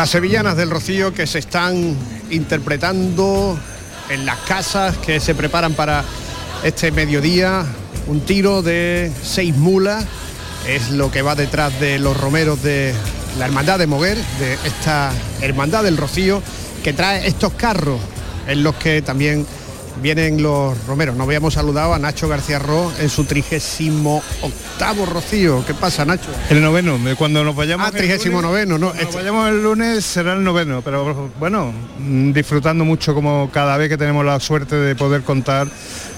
Las sevillanas del Rocío que se están interpretando en las casas que se preparan para este mediodía. Un tiro de seis mulas es lo que va detrás de los romeros de la Hermandad de Moguer, de esta Hermandad del Rocío, que trae estos carros en los que también vienen los romeros. Nos habíamos saludado a Nacho García Ro en su trigésimo octavo rocío. ¿Qué pasa, Nacho? El noveno, cuando nos vayamos. Ah, trigésimo noveno, ¿no? Cuando nos vayamos el lunes será el noveno, pero bueno, mm, disfrutando mucho como cada vez que tenemos la suerte de poder contar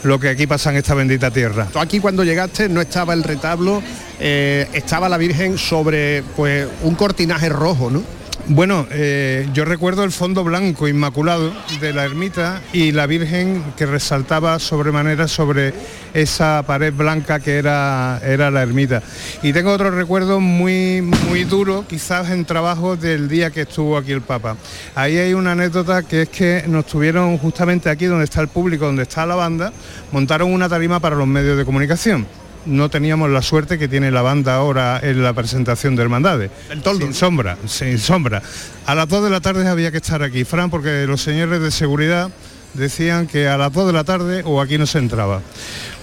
lo que aquí pasa en esta bendita tierra. Tú aquí cuando llegaste no estaba el retablo, eh, estaba la Virgen sobre pues un cortinaje rojo, ¿no? Bueno, eh, yo recuerdo el fondo blanco inmaculado de la ermita y la Virgen que resaltaba sobremanera sobre esa pared blanca que era, era la ermita. Y tengo otro recuerdo muy, muy duro, quizás en trabajo del día que estuvo aquí el Papa. Ahí hay una anécdota que es que nos tuvieron justamente aquí donde está el público, donde está la banda, montaron una tarima para los medios de comunicación no teníamos la suerte que tiene la banda ahora en la presentación de Hermandades. El toldo. Sin sombra, sin sombra. A las 2 de la tarde había que estar aquí, Fran, porque los señores de seguridad decían que a las 2 de la tarde o aquí no se entraba.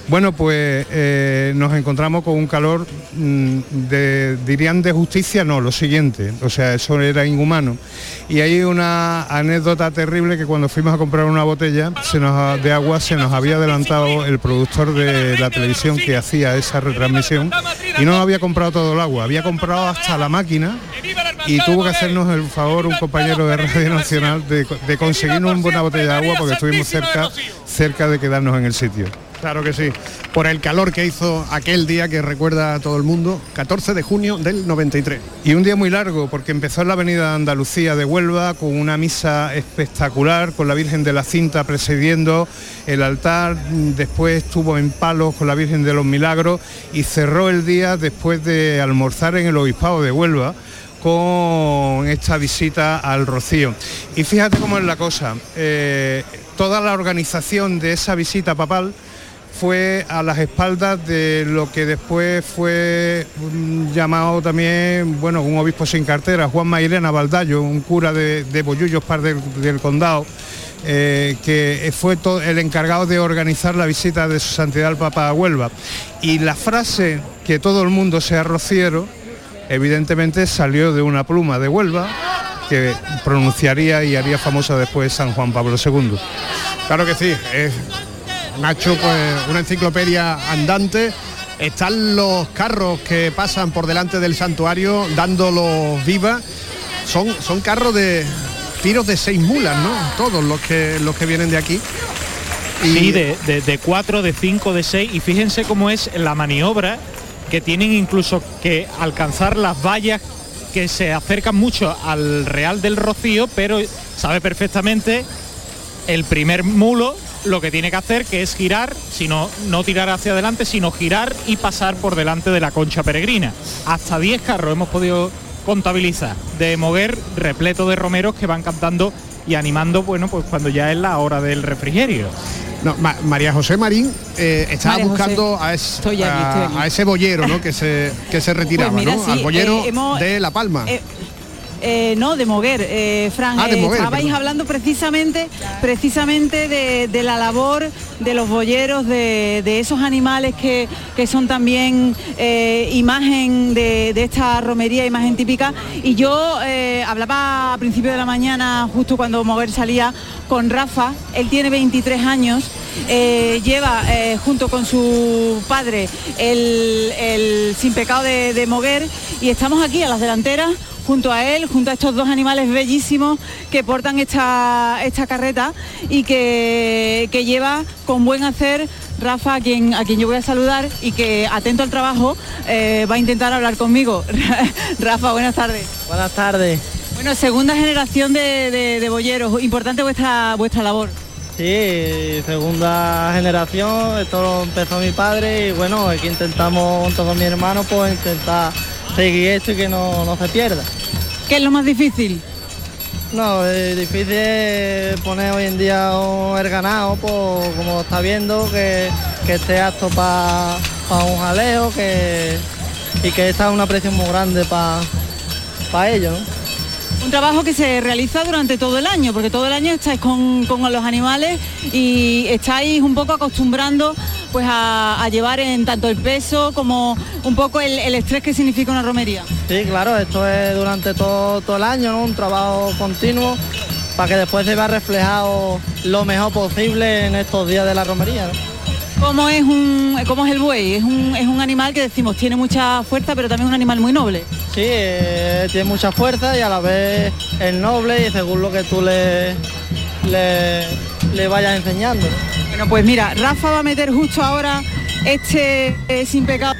Bueno, pues eh, nos encontramos con un calor, mm, de, dirían de justicia, no, lo siguiente, o sea, eso era inhumano. Y hay una anécdota terrible que cuando fuimos a comprar una botella de agua se nos había adelantado el productor de la televisión que hacía esa retransmisión y no había comprado todo el agua, había comprado hasta la máquina y tuvo que hacernos el favor un compañero de Radio Nacional de, conseguirnos una botella de agua porque estuvimos cerca, cerca de quedarnos en el sitio. Claro que sí, por el calor que hizo aquel día que recuerda a todo el mundo, 14 de junio del 93. Y un día muy largo porque empezó en la avenida Andalucía de Huelva con una misa espectacular, con la Virgen de la Cinta presidiendo el altar, después estuvo en palos con la Virgen de los Milagros y cerró el día después de almorzar en el Obispado de Huelva con esta visita al Rocío. Y fíjate cómo es la cosa, eh, toda la organización de esa visita papal, fue a las espaldas de lo que después fue llamado también, bueno, un obispo sin cartera, Juan Mairena Baldayo, un cura de, de Bollullos, par del, condado, eh, que fue el encargado de organizar la visita de su santidad al Papa a Huelva. Y la frase que todo el mundo sea rociero, evidentemente salió de una pluma de Huelva que pronunciaría y haría famosa después San Juan Pablo II. Claro que sí, Nacho, pues una enciclopedia andante. Están los carros que pasan por delante del santuario dándolos viva. Son, son carros de tiros de seis mulas, ¿no? Todos los que los que vienen de aquí. Sí, de, de, cuatro, de cinco, de seis. Y fíjense cómo es la maniobra que tienen incluso que alcanzar las vallas que se acercan mucho al Real del Rocío, pero sabe perfectamente el primer mulo lo que tiene que hacer, que es girar, sino no tirar hacia adelante, sino girar y pasar por delante de la concha peregrina. Hasta 10 carros hemos podido contabilizar de mover repleto de romeros que van cantando y animando, bueno, pues cuando ya es la hora del refrigerio. No, María José Marín eh, estaba buscando a, ese boyero ¿no? que se que se retiraba, pues ¿no? Al boyero eh, de La Palma. Eh, eh, no, de Moguer, eh, Fran. Ah, eh, estabais hablando precisamente, precisamente de, la labor de los boyeros, de, esos animales que, son también imagen de, esta romería, imagen típica. Y yo hablaba a principio de la mañana, justo cuando Moguer salía, con Rafa. Él tiene 23 años. lleva junto con su padre el, Sin Pecado de, de Moguer y estamos aquí a las delanteras junto a él, junto a estos dos animales bellísimos que portan esta, esta carreta y que, que lleva con buen hacer Rafa, a quien, a quien yo voy a saludar y que atento al trabajo eh, va a intentar hablar conmigo. Rafa, buenas tardes. Buenas tardes. Bueno, segunda generación de, de, boyeros, importante vuestra, vuestra labor. Sí, segunda generación, esto lo empezó mi padre y bueno, aquí intentamos junto con mi hermano pues intentar seguir esto y que no, no se pierda. ¿Qué es lo más difícil? No, es difícil poner hoy en día el ganado, pues, como está viendo, que, esté apto para un jaleo que, y que está una presión muy grande para ellos. Un trabajo que se realiza durante todo el año, porque todo el año estáis con, los animales y estáis un poco acostumbrando pues a, llevar en tanto el peso como un poco el, estrés que significa una romería. Sí, claro, esto es durante todo, todo el año, un trabajo continuo para que después se vea reflejado lo mejor posible en estos días de la romería. ¿Cómo es, un, cómo es el buey? Es un, es un animal que decimos tiene mucha fuerza, pero también es un animal muy noble. Sí, eh, tiene mucha fuerza y a la vez es noble y según lo que tú le, le, vayas enseñando. Bueno, pues mira, Rafa va a meter justo ahora este eh, sin pecado.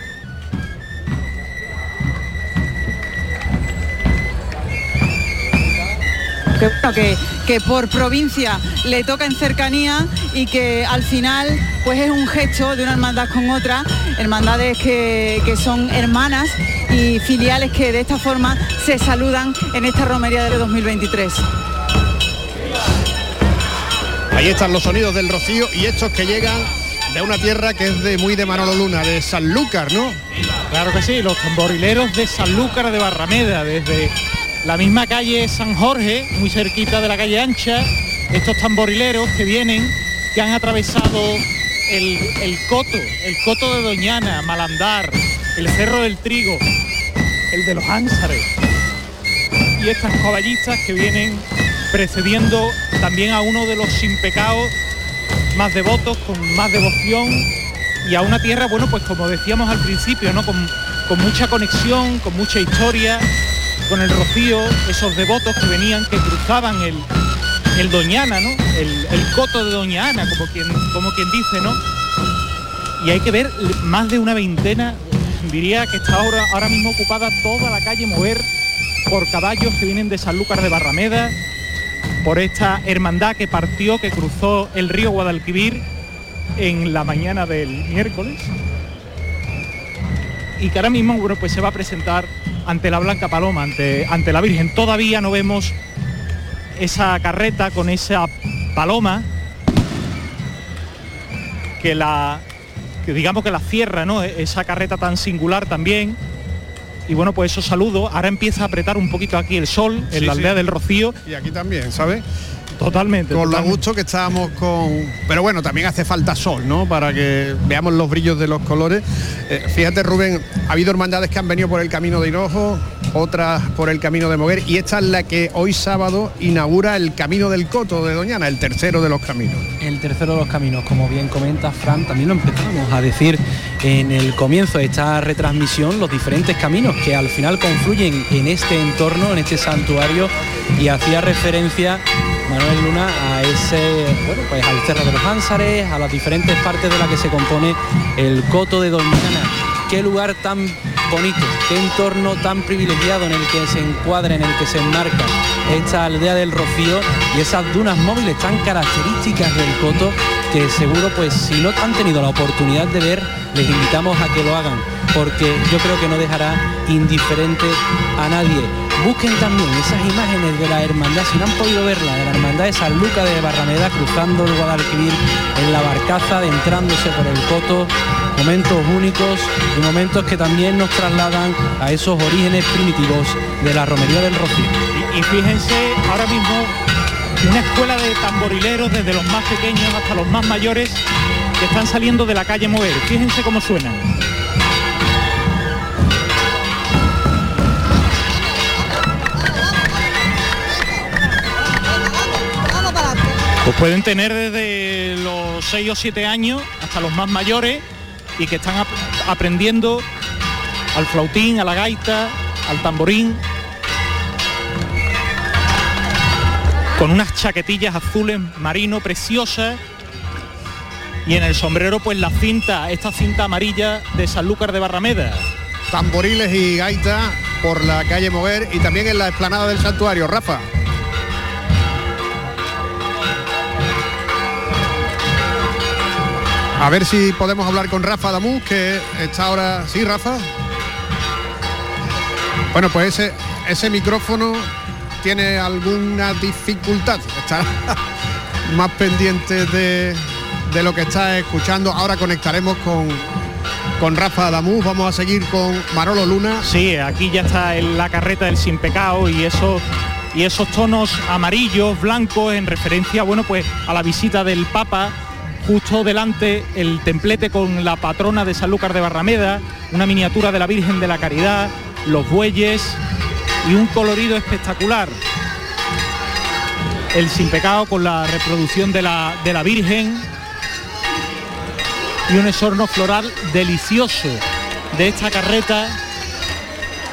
Que, que, por provincia le toca en cercanía y que al final pues es un gesto de una hermandad con otra, hermandades que, que son hermanas y filiales que de esta forma se saludan en esta romería de 2023. Ahí están los sonidos del rocío y estos que llegan de una tierra que es de muy de Manolo Luna, de Sanlúcar, ¿no? Claro que sí, los tamborileros de Sanlúcar de Barrameda, desde la misma calle San Jorge, muy cerquita de la calle Ancha, estos tamborileros que vienen, que han atravesado el, coto, el coto de Doñana, Malandar, el Cerro del Trigo, el de los Ánsares, y estas caballistas que vienen precediendo también a uno de los sin pecados más devotos, con más devoción y a una tierra, bueno, pues como decíamos al principio, ¿no? Con, con mucha conexión, con mucha historia, con el rocío, esos devotos que venían, que cruzaban el, el Doñana, ¿no? El, coto de Doña Ana, como quien, como quien dice, ¿no? Y hay que ver más de una veintena, diría que está ahora, ahora mismo ocupada toda la calle Mover por caballos que vienen de Sanlúcar de Barrameda, por esta hermandad que partió, que cruzó el río Guadalquivir en la mañana del miércoles y que ahora mismo bueno, pues se va a presentar ante la Blanca Paloma, ante, ante la Virgen. Todavía no vemos esa carreta con esa paloma que la que digamos que la cierra, ¿no? Esa carreta tan singular también. Y bueno, pues eso saludo. Ahora empieza a apretar un poquito aquí el sol en la aldea del Rocío. Y aquí también, ¿sabes? Totalmente. Con lo gusto que estábamos con... Pero bueno, también hace falta sol, ¿no? Para que veamos los brillos de los colores. Eh, fíjate, Rubén, ha habido hermandades que han venido por el camino de Hinojo, otras por el camino de Moguer, y esta es la que hoy sábado inaugura el camino del Coto de Doñana, el tercero de los caminos. El tercero de los caminos, como bien comenta Fran, también lo empezamos a decir en el comienzo de esta retransmisión, los diferentes caminos que al final confluyen en este entorno, en este santuario, y hacía referencia Manuel Luna a ese, bueno, pues al Cerro de los Ánsares, a las diferentes partes de la que se compone el Coto de Doñana. Qué lugar tan bonito, qué entorno tan privilegiado en el que se encuadra, en el que se enmarca esta aldea del Rocío y esas dunas móviles tan características del Coto que seguro pues si no han tenido la oportunidad de ver, les invitamos a que lo hagan, porque yo creo que no dejará indiferente a nadie Busquen también esas imágenes de la hermandad, si no han podido verla, de la hermandad de San Luca de Barrameda cruzando el Guadalquivir en la barcaza, adentrándose por el coto, momentos únicos y momentos que también nos trasladan a esos orígenes primitivos de la romería del Rocío. Y, fíjense ahora mismo una escuela de tamborileros desde los más pequeños hasta los más mayores que están saliendo de la calle Mover. Fíjense cómo suenan. Pues pueden tener desde los 6 o 7 años hasta los más mayores y que están aprendiendo al flautín, a la gaita, al tamborín con unas chaquetillas azules marino preciosas y en el sombrero pues la cinta, esta cinta amarilla de Sanlúcar de Barrameda. Tamboriles y gaita por la calle Moguer y también en la explanada del santuario. Rafa. A ver si podemos hablar con Rafa Damus, que está ahora... Sí, Rafa. Bueno, pues ese, ese micrófono tiene alguna dificultad. Está más pendiente de, de lo que está escuchando. Ahora conectaremos con, con Rafa Damus. Vamos a seguir con Marolo Luna. Sí, aquí ya está en la carreta del sin pecado y eso y esos tonos amarillos, blancos en referencia, bueno, pues a la visita del Papa justo delante el templete con la patrona de Sanlúcar de Barrameda, una miniatura de la Virgen de la Caridad, los bueyes y un colorido espectacular. El sin pecado con la reproducción de la, de la Virgen y un esorno floral delicioso de esta carreta.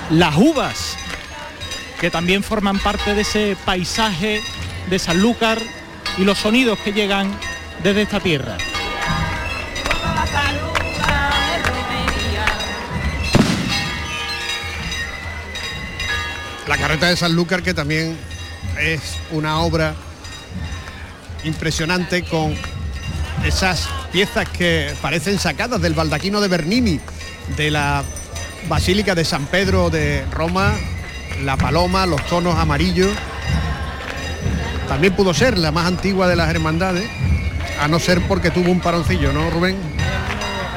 Las uvas, que también forman parte de ese paisaje de Sanlúcar y los sonidos que llegan desde esta tierra. La carreta de Sanlúcar que también es una obra impresionante con esas piezas que parecen sacadas del baldaquino de Bernini, de la Basílica de San Pedro de Roma, la paloma, los tonos amarillos. También pudo ser la más antigua de las hermandades a no ser porque tuvo un paroncillo, ¿no, Rubén?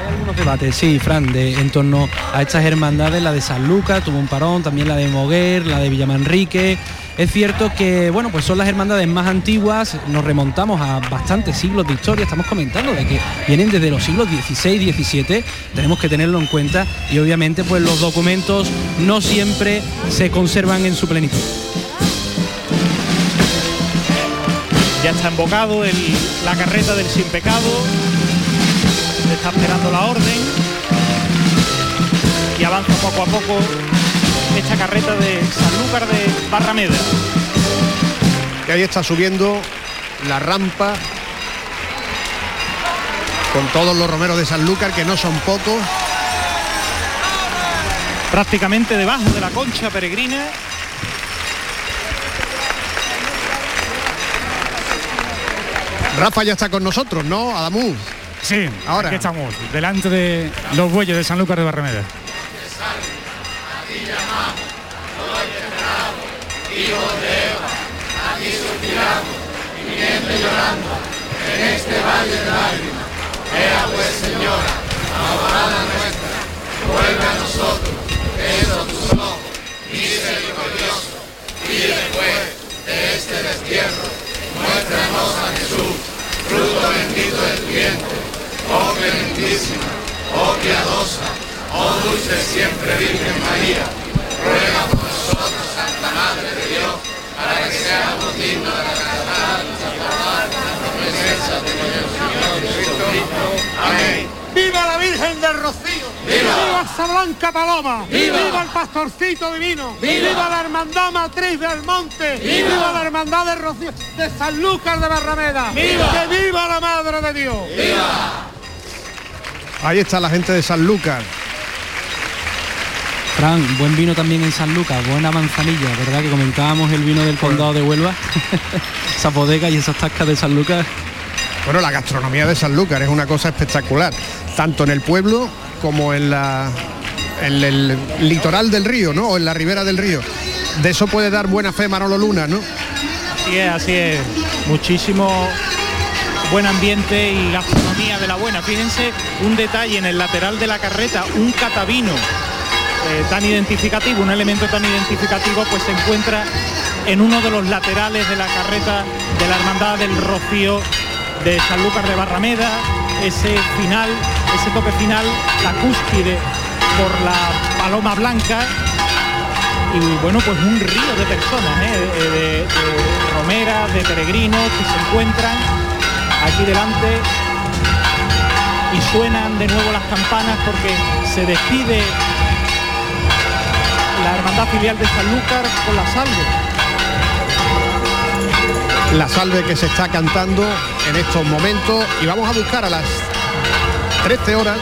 Algunos debates, sí, Fran, de, en torno a estas hermandades, la de San Lucas tuvo un parón, también la de Moguer, la de Villamanrique. Es cierto que, bueno, pues son las hermandades más antiguas, nos remontamos a bastantes siglos de historia, estamos comentando de que vienen desde los siglos XVI, XVII, tenemos que tenerlo en cuenta y obviamente pues los documentos no siempre se conservan en su plenitud. Ya está embocado el, la carreta del sin pecado. Está esperando la orden. Y avanza poco a poco esta carreta de Sanlúcar de Barrameda. Que ahí está subiendo la rampa con todos los romeros de Sanlúcar, que no son pocos. Prácticamente debajo de la concha peregrina Rafa ya está con nosotros, ¿no? Adamú. Sí, ahora aquí estamos, delante de los bueyes de Sanlúcar de Barrameda. en este valle de lágrimas. Ea pues, Señora, abogada nuestra, vuelve a nosotros, esos tus ojos, misericordioso, y después de este destierro, muéstranos a Jesús, fruto bendito de tu vientre, oh clementísima, oh piadosa, oh dulce siempre Virgen María, ruega por nosotros, Santa Madre de Dios, para que seamos dignos de alcanzar la presencia de nuestro Señor Jesucristo. Amén. ¡Viva la Virgen del Rocío! ¡Viva, esa blanca paloma! ¡Viva, el pastorcito divino! ¡Viva, la hermandad matriz del monte! ¡Viva, la hermandad del Rocío! ¡De San Lucas de Barrameda! ¡Viva! ¡Que viva la Madre de Dios! ¡Viva! Ahí está la gente de San Lucas. Fran, buen vino también en San Lucas, buena manzanilla, ¿verdad? Que comentábamos el vino del condado de Huelva, esa bodega y esas tascas de San Lucas. Bueno, la gastronomía de San Lucas es una cosa espectacular, tanto en el pueblo como en la en el litoral del río, ¿no? O en la ribera del río. De eso puede dar buena fe Manolo Luna, ¿no? Así es, así es. Muchísimo buen ambiente y gastronomía de la buena. Fíjense un detalle en el lateral de la carreta, un catavino eh, tan identificativo, un elemento tan identificativo, pues se encuentra en uno de los laterales de la carreta de la Hermandad del Rocío de Sanlúcar de Barrameda, ese final, ese toque final, la cúspide por la paloma blanca y bueno pues un río de personas, ¿eh? de, de, romeras, de peregrinos que se encuentran aquí delante y suenan de nuevo las campanas porque se despide la hermandad filial de Sanlúcar con la salve. La salve que se está cantando en estos momentos y vamos a buscar a las 13 horas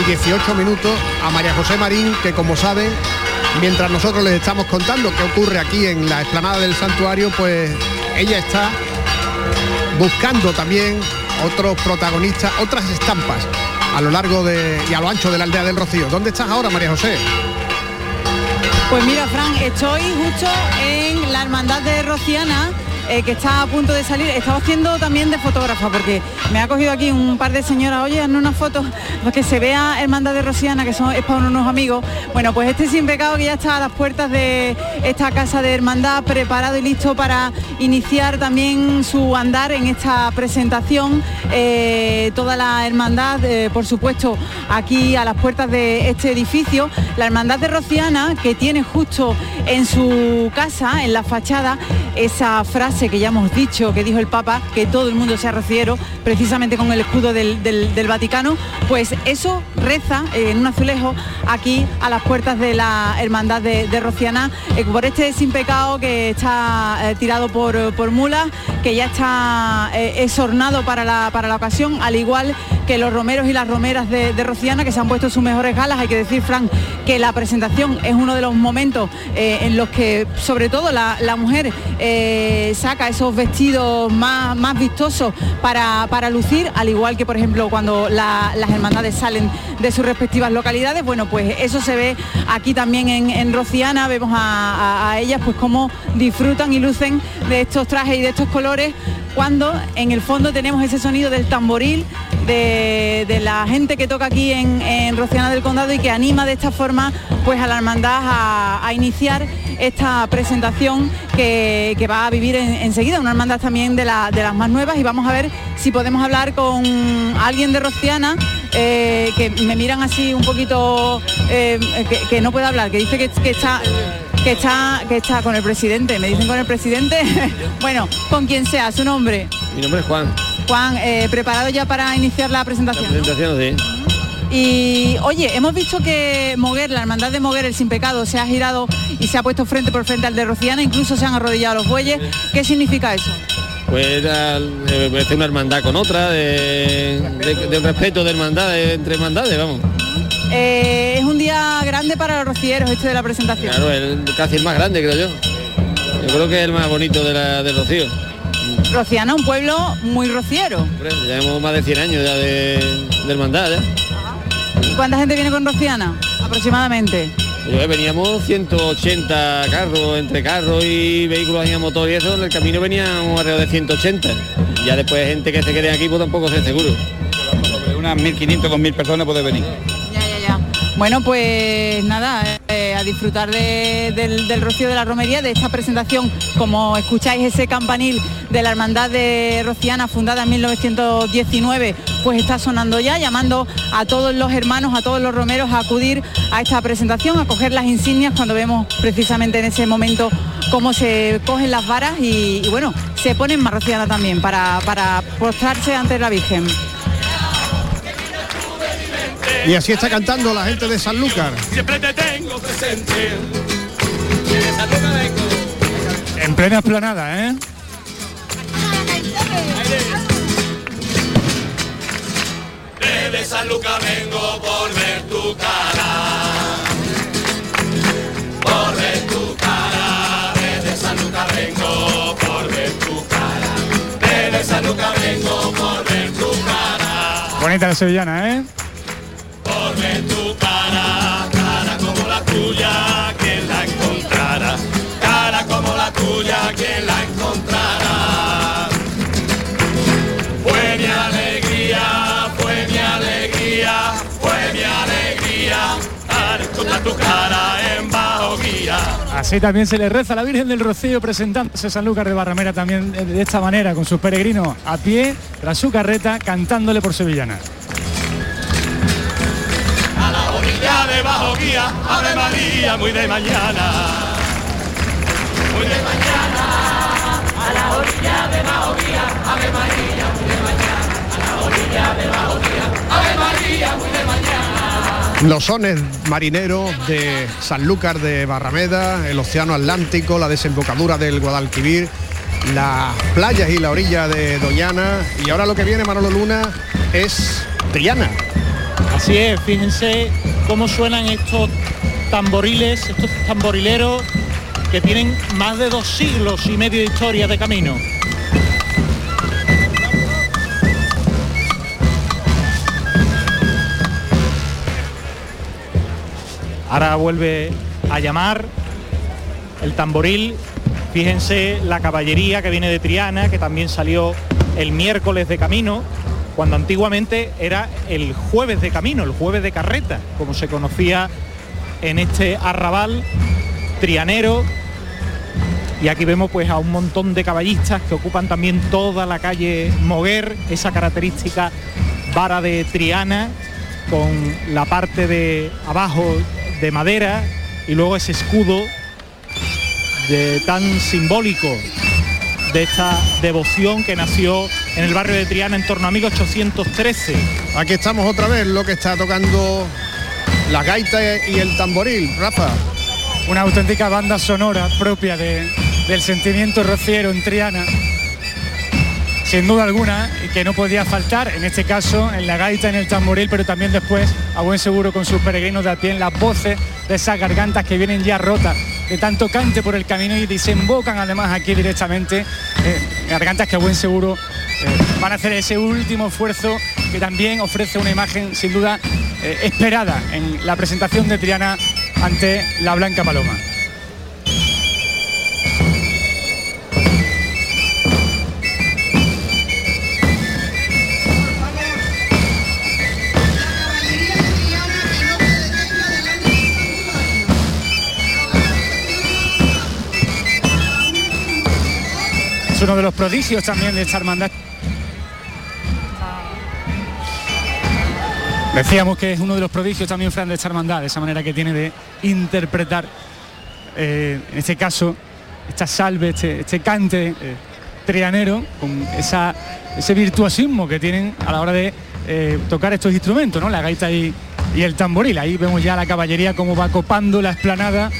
y 18 minutos a María José Marín, que como saben, mientras nosotros les estamos contando qué ocurre aquí en la explanada del santuario, pues ella está buscando también otros protagonistas, otras estampas a lo largo de, y a lo ancho de la aldea del Rocío. ¿Dónde estás ahora, María José? Pues mira, Fran, estoy justo en la hermandad de Rociana eh, que está a punto de salir. Estaba haciendo también de fotógrafa porque me ha cogido aquí un par de señoras, oye, hazme una foto para que se vea Hermandad de Rosiana, que son, es para unos amigos. Bueno, pues este sin pecado que ya está a las puertas de esta casa de hermandad, preparado y listo para iniciar también su andar en esta presentación. Eh, toda la hermandad, eh, por supuesto, aquí a las puertas de este edificio. La hermandad de Rociana, que tiene justo en su casa, en la fachada, esa frase que ya hemos dicho, que dijo el Papa, que todo el mundo sea rociero, precisamente con el escudo del, Vaticano, pues eso reza eh, en un azulejo aquí a las puertas de la Hermandad de, Rociana, eh, por este sin pecado que está eh, tirado por, por mulas, que ya está esornado para la, para la ocasión, al igual que los romeros y las romeras de, Rociana, que se han puesto sus mejores galas. Hay que decir, Frank, que la presentación es uno de los momentos en los que, sobre todo, la, mujer saca esos vestidos más, más vistosos para, para lucir, al igual que por ejemplo cuando las hermandades salen de sus respectivas localidades. Bueno, pues eso se ve aquí también en, Rociana, vemos a, ellas pues cómo disfrutan y lucen de estos trajes y de estos colores cuando en el fondo tenemos ese sonido del tamboril de, la gente que toca aquí en, Rociana del Condado y que anima de esta forma pues a la hermandad a, iniciar esta presentación que, va a vivir enseguida, una hermandad también de, las más nuevas y vamos a ver si podemos hablar con alguien de Rociana eh, que me miran así un poquito eh, que, no puede hablar, que dice que, está que está que está con el presidente, me dicen con el presidente, bueno, con quien sea, su nombre. Mi nombre es Juan. Juan, eh, ¿preparado ya para iniciar la presentación? La presentación, sí. Y oye, hemos visto que Moguer, la hermandad de Moguer, el sin pecado, se ha girado y se ha puesto frente por frente al de Rociana, incluso se han arrodillado los bueyes. ¿Qué significa eso? Pues es una hermandad con otra, de, respeto de hermandad, entre hermandades, vamos. Eh, grande para los rocieros este de la presentación. Claro, el, casi el más grande, creo yo. Yo creo que es el más bonito de la, del Rocío. Rociana, un pueblo muy rociero. llevamos más de 100 años ya de, hermandad. ¿Y cuánta gente viene con Rociana? Aproximadamente. Pues veníamos 180 carros, entre carros y vehículos a motor y eso, en el camino veníamos alrededor de 180. Ya después gente que se quede aquí pues tampoco sé seguro. Unas 1.500, 2.000 personas puede venir. Bueno, pues nada, eh, a disfrutar del, rocío de la romería, de esta presentación, como escucháis ese campanil de la Hermandad de Rociana, fundada en 1919, pues está sonando ya, llamando a todos los hermanos, a todos los romeros a acudir a esta presentación, a coger las insignias cuando vemos precisamente en ese momento cómo se cogen las varas y, bueno, se ponen más rociana también para, para postrarse ante la Virgen. Y así está cantando la gente de Sanlúcar. Siempre te tengo presente. En plena esplanada, ¿eh? Desde Sanlúcar vengo por ver tu cara. Por ver tu cara. Desde Sanlúcar vengo por ver tu cara. Desde Sanlúcar vengo por ver tu cara. Bonita la sevillana, ¿eh? Tu cara, cara como la tuya, que la encontrara, cara como la tuya, que la encontrara. Fue mi alegría, fue mi alegría, fue mi alegría, al encontrar tu cara en bajo. Así también se le reza a la Virgen del Rocío presentándose San Lucas de Barramera también de esta manera, con sus peregrinos a pie, tras su carreta, cantándole por Sevillana. Guía, Ave María, muy de mañana. Muy de mañana, a la orilla de bajo guía, Ave María, muy de mañana. A la orilla de bajo guía, Ave María, muy de mañana. Los sones marineros de Sanlúcar de Barrameda, el Océano Atlántico, la desembocadura del Guadalquivir las playas y la orilla de Doñana. Y ahora lo que viene, Manolo Luna, es Triana. Así es, fíjense cómo suenan estos tamboriles, estos tamborileros que tienen más de dos siglos y medio de historia de camino. Ahora vuelve a llamar el tamboril. Fíjense la caballería que viene de Triana, que también salió el miércoles de camino, cuando antiguamente era el jueves de camino, el jueves de carreta, como se conocía en este arrabal trianero. Y aquí vemos pues a un montón de caballistas que ocupan también toda la calle Moguer, esa característica vara de Triana, con la parte de abajo de madera y luego ese escudo tan simbólico de esta devoción que nació en el barrio de Triana en torno a 1813. Aquí estamos otra vez, lo que está tocando la gaita y el tamboril, Rafa. Una auténtica banda sonora propia de, del sentimiento rociero en Triana. Sin duda alguna, y que no podía faltar, en este caso, en la gaita, en el tamboril, pero también después, a buen seguro con sus peregrinos de a pie, en las voces de esas gargantas que vienen ya rotas de tanto cante por el camino y desembocan además aquí directamente, eh, gargantas que a buen seguro eh, van a hacer ese último esfuerzo que también ofrece una imagen sin duda eh, esperada en la presentación de Triana ante la Blanca Paloma. Uno de los prodigios también de esta hermandad. Decíamos que es uno de los prodigios también, Fran, de esta hermandad, de esa manera que tiene de interpretar, eh, en este caso, esta salve, este, este cante eh, trianero, con esa, ese virtuosismo que tienen a la hora de eh, tocar estos instrumentos, ¿no? La gaita y, y el tamboril. Ahí vemos ya la caballería como va copando la esplanada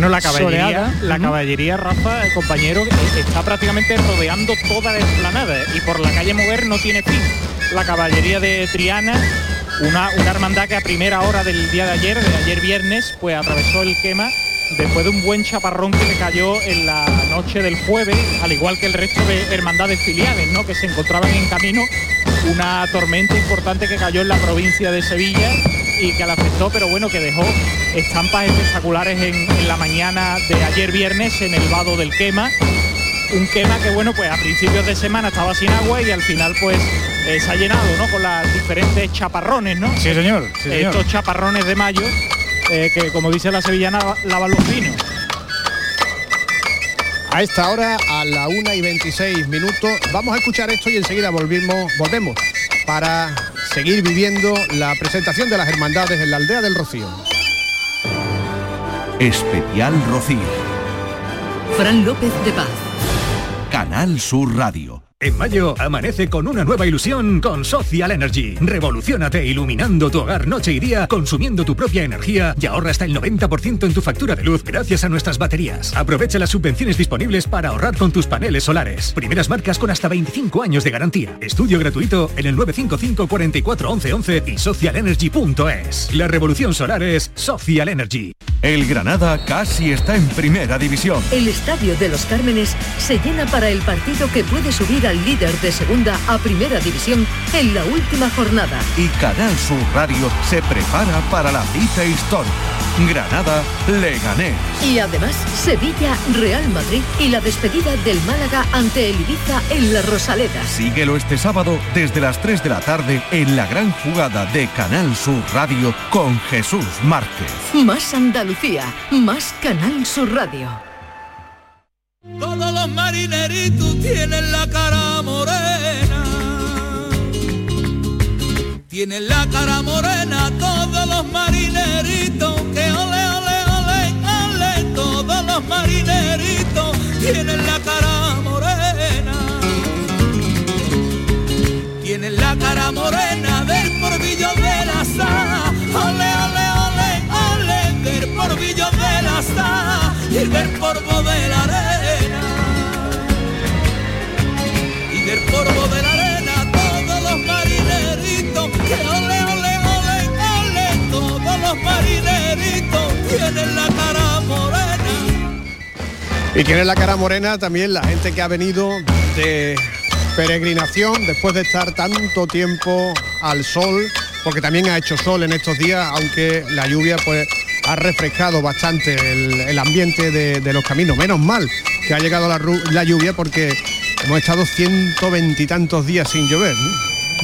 Bueno, la caballería, Soleada. la caballería, Rafa, eh, compañero, eh, está prácticamente rodeando toda la explanada eh, y por la calle Mover no tiene fin. La caballería de Triana, una, una hermandad que a primera hora del día de ayer, de ayer viernes, pues atravesó el quema después de un buen chaparrón que le cayó en la noche del jueves, al igual que el resto de hermandades filiales, ¿no? Que se encontraban en camino una tormenta importante que cayó en la provincia de Sevilla y que la afectó, pero bueno, que dejó estampas espectaculares en, en la mañana de ayer viernes en el vado del quema. Un quema que bueno, pues a principios de semana estaba sin agua y al final pues eh, se ha llenado, ¿no? Con las diferentes chaparrones, ¿no? Sí, señor. sí, señor. Estos chaparrones de mayo, eh, que como dice la sevillana, lavan los vinos. A esta hora, a la 1 y 26 minutos, vamos a escuchar esto y enseguida volvemos, volvemos para seguir viviendo la presentación de las hermandades en la aldea del Rocío. Especial Rocío. Fran López de Paz. Canal Sur Radio. En mayo amanece con una nueva ilusión con Social Energy. Revolucionate iluminando tu hogar noche y día, consumiendo tu propia energía y ahorra hasta el 90% en tu factura de luz gracias a nuestras baterías. Aprovecha las subvenciones disponibles para ahorrar con tus paneles solares. Primeras marcas con hasta 25 años de garantía. Estudio gratuito en el 955 44 11 11 y socialenergy.es. La revolución solar es Social Energy. El Granada casi está en primera división. El Estadio de los Cármenes se llena para el partido que puede subir al líder de segunda a primera división en la última jornada. Y Canal Sur Radio se prepara para la cita histórica. Granada Leganés. Y además Sevilla, Real Madrid y la despedida del Málaga ante el Ibiza en la Rosaleda. Síguelo este sábado desde las 3 de la tarde en la gran jugada de Canal Sur Radio con Jesús Márquez. Más Andalucía, más Canal Sur Radio. Todos los marineritos tienen la cara morena. Tienen la cara morena todos los marineritos. Que ole, Y tiene la cara morena también la gente que ha venido de peregrinación después de estar tanto tiempo al sol, porque también ha hecho sol en estos días, aunque la lluvia pues ha refrescado bastante el, ambiente de, los caminos. Menos mal que ha llegado la, lluvia porque hemos estado ciento veintitantos días sin llover.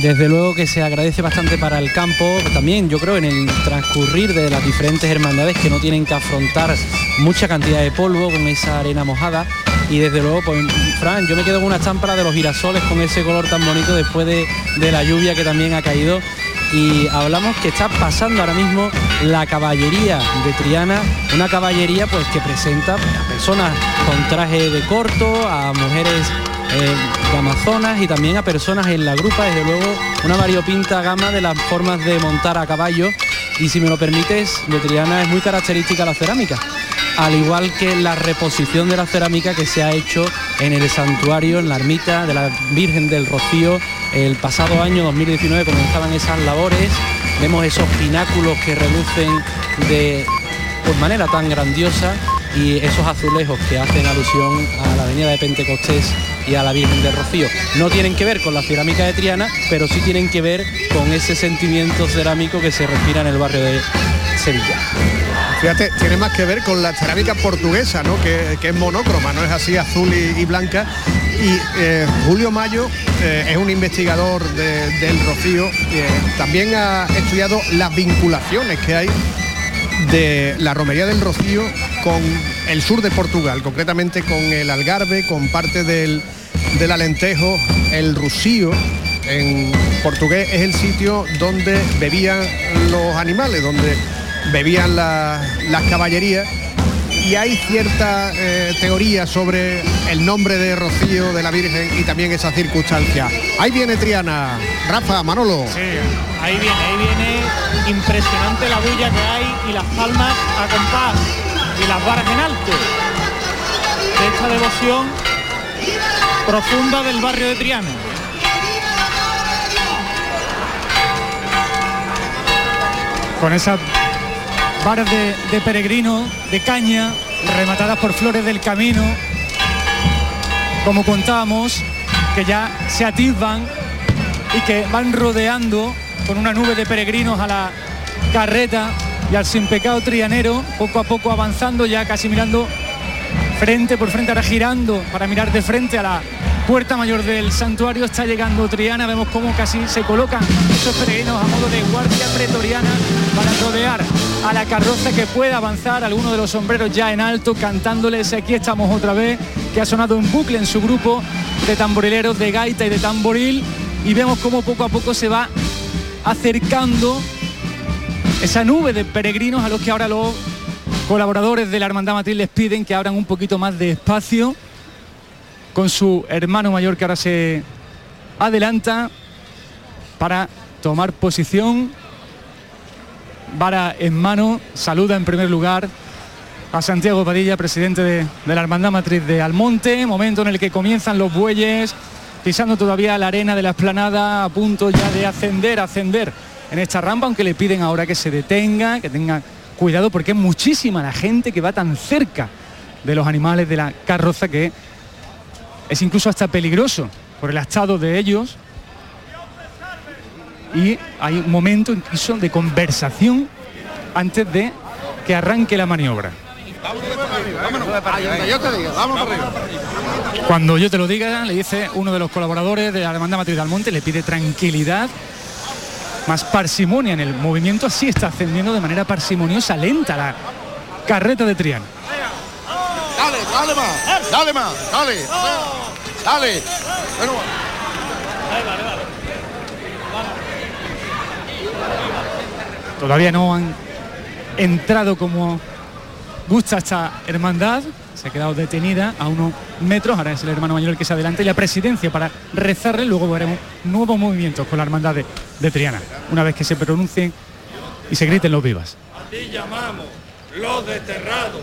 Desde luego que se agradece bastante para el campo, también yo creo en el transcurrir de las diferentes hermandades que no tienen que afrontar mucha cantidad de polvo con esa arena mojada. Y desde luego, pues Fran, yo me quedo con una chámpara de los girasoles con ese color tan bonito después de, de la lluvia que también ha caído. Y hablamos que está pasando ahora mismo la caballería de Triana, una caballería pues que presenta a personas con traje de corto, a mujeres de Amazonas y también a personas en la grupa, desde luego una variopinta gama de las formas de montar a caballo. Y si me lo permites, de Triana es muy característica la cerámica, al igual que la reposición de la cerámica que se ha hecho en el santuario, en la ermita de la Virgen del Rocío, el pasado año 2019 comenzaban esas labores, vemos esos pináculos que relucen de por manera tan grandiosa y esos azulejos que hacen alusión a la avenida de Pentecostés y a la Virgen del Rocío. No tienen que ver con la cerámica de Triana, pero sí tienen que ver con ese sentimiento cerámico que se respira en el barrio de Sevilla. Fíjate, tiene más que ver con la cerámica portuguesa, ¿no? Que, que es monócroma, no es así azul y, blanca. Y eh, Julio Mayo eh, es un investigador de- del Rocío, que también ha estudiado las vinculaciones que hay de la romería del Rocío con el sur de Portugal, concretamente con el Algarve, con parte del, Alentejo, el Rusío. En portugués es el sitio donde bebían los animales, donde bebían la- las caballerías y hay cierta eh, teoría sobre el nombre de Rocío de la Virgen y también esa circunstancia. Ahí viene Triana, Rafa, Manolo. Ahí viene, ahí viene impresionante la bulla que hay y las palmas a compás y las varas en alto de esta devoción profunda del barrio de Triana. con esas varas de, de peregrino, de caña, rematadas por flores del camino, como contábamos, que ya se atisban y que van rodeando con una nube de peregrinos a la carreta y al sin pecado trianero, poco a poco avanzando, ya casi mirando frente por frente, ahora girando para mirar de frente a la puerta mayor del santuario. Está llegando Triana, vemos cómo casi se colocan esos peregrinos a modo de guardia pretoriana para rodear a la carroza que pueda avanzar, alguno de los sombreros ya en alto, cantándoles aquí estamos otra vez, que ha sonado un bucle en su grupo de tamborileros de gaita y de tamboril. Y vemos cómo poco a poco se va acercando esa nube de peregrinos a los que ahora los colaboradores de la Hermandad Matriz les piden que abran un poquito más de espacio con su hermano mayor que ahora se adelanta para tomar posición. Vara en mano, saluda en primer lugar a Santiago Padilla, presidente de, la Hermandad Matriz de Almonte, momento en el que comienzan los bueyes, pisando todavía la arena de la esplanada, a punto ya de ascender, ascender en esta rampa, aunque le piden ahora que se detenga, que tenga cuidado, porque es muchísima la gente que va tan cerca de los animales de la carroza que es incluso hasta peligroso por el estado de ellos. Y hay un momento incluso de conversación antes de que arranque la maniobra. Cuando yo te lo diga, le dice uno de los colaboradores de la Hermandad Matriz de Almonte, le pide tranquilidad, más parsimonia en el movimiento, así está ascendiendo de manera parsimoniosa, lenta la carreta de Triana. Dale, dale más, dale más, dale, dale. Bueno, Todavía no han entrado como gusta esta hermandad. Se ha quedado detenida a unos metros. Ahora es el hermano mayor el que se adelanta y la presidencia para rezarle. Luego veremos nuevos movimientos con la hermandad de, de Triana. Una vez que se pronuncien y se griten los vivas. A ti llamamos, los desterrados,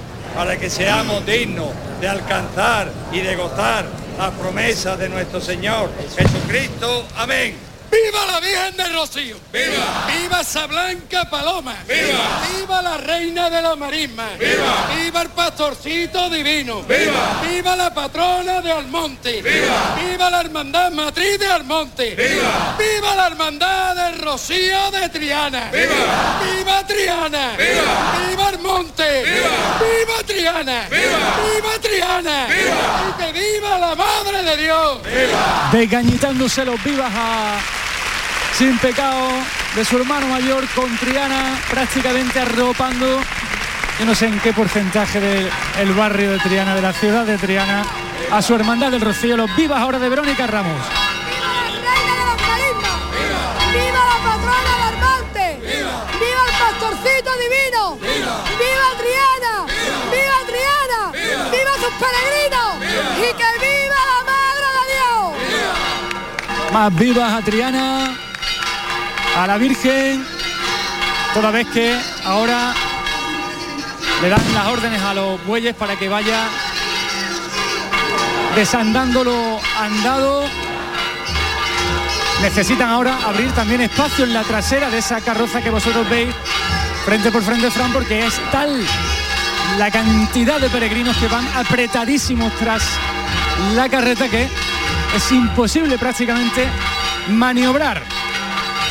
para que seamos dignos de alcanzar y de gozar las promesas de nuestro Señor Jesucristo. Amén. ¡Viva la Virgen del Rocío! ¡Viva! ¡Viva esa blanca paloma! ¡Viva! ¡Viva la reina de la marisma! ¡Viva! ¡Viva el pastorcito divino! ¡Viva! ¡Viva la patrona de Almonte! ¡Viva! ¡Viva la hermandad matriz de Almonte! ¡Viva! ¡Viva la hermandad del Rocío de Triana! ¡Viva! ¡Viva Triana! ¡Viva! ¡Viva Almonte! ¡Viva! ¡Viva Triana! ¡Viva! ¡Viva Triana! ¡Viva! ¡Y que viva la Madre de Dios! Desgañitándose los vivas a sin pecado de su hermano mayor con Triana prácticamente arropando yo no sé en qué porcentaje del barrio de Triana, de la ciudad de Triana, a su hermandad del Rocío, los vivas ahora de Verónica Ramos. ¡Viva la patrona del Almonte! ¡Viva! el pastorcito divino! ¡Viva, Triana! ¡Viva, Triana! ¡Viva, sus peregrinos! ¡Y que viva la Madre de Dios! Más vivas a Triana, a la Virgen, toda vez que ahora le dan las órdenes a los bueyes para que vaya desandando lo andado. Necesitan ahora abrir también espacio en la trasera de esa carroza que vosotros veis frente por frente, Fran, porque es tal la cantidad de peregrinos que van apretadísimos tras la carreta que es imposible prácticamente maniobrar.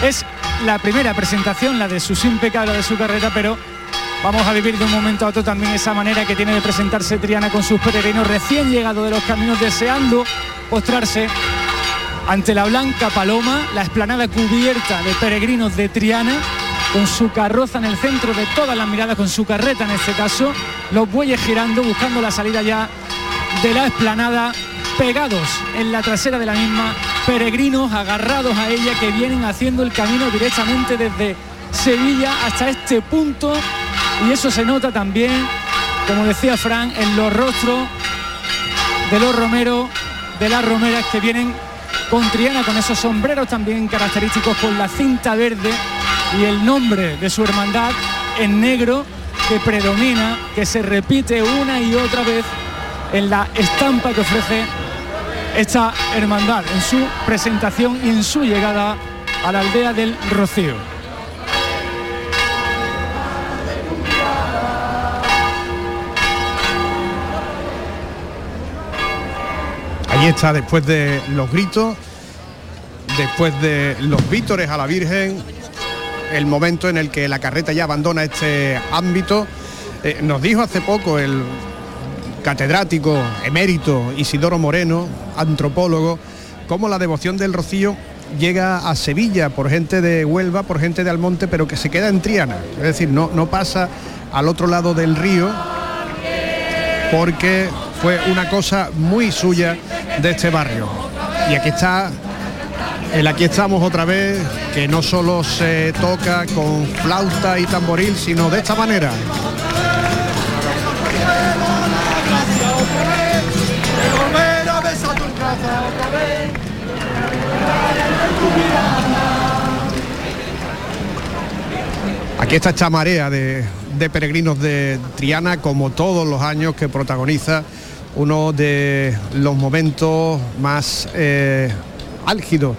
Es la primera presentación, la de su sin pecado de su carreta, pero vamos a vivir de un momento a otro también esa manera que tiene de presentarse Triana con sus peregrinos recién llegados de los caminos, deseando postrarse ante la blanca paloma, la explanada cubierta de peregrinos de Triana, con su carroza en el centro de todas las miradas, con su carreta en este caso, los bueyes girando, buscando la salida ya de la explanada, pegados en la trasera de la misma, peregrinos agarrados a ella que vienen haciendo el camino directamente desde Sevilla hasta este punto. Y eso se nota también, como decía Fran, en los rostros de los romeros, de las romeras que vienen con Triana, con esos sombreros también característicos, con la cinta verde y el nombre de su hermandad en negro que predomina, que se repite una y otra vez en la estampa que ofrece esta hermandad en su presentación y en su llegada a la aldea del Rocío. Ahí está, después de los gritos, después de los vítores a la Virgen, el momento en el que la carreta ya abandona este ámbito. Eh, nos dijo hace poco el catedrático emérito Isidoro Moreno, antropólogo, cómo la devoción del Rocío llega a Sevilla por gente de Huelva, por gente de Almonte, pero que se queda en Triana. Es decir, no, no pasa al otro lado del río porque fue una cosa muy suya de este barrio. Y aquí está, el aquí estamos otra vez, que no solo se toca con flauta y tamboril, sino de esta manera. Aquí está esta marea de, peregrinos de Triana, como todos los años que protagoniza uno de los momentos más eh, álgidos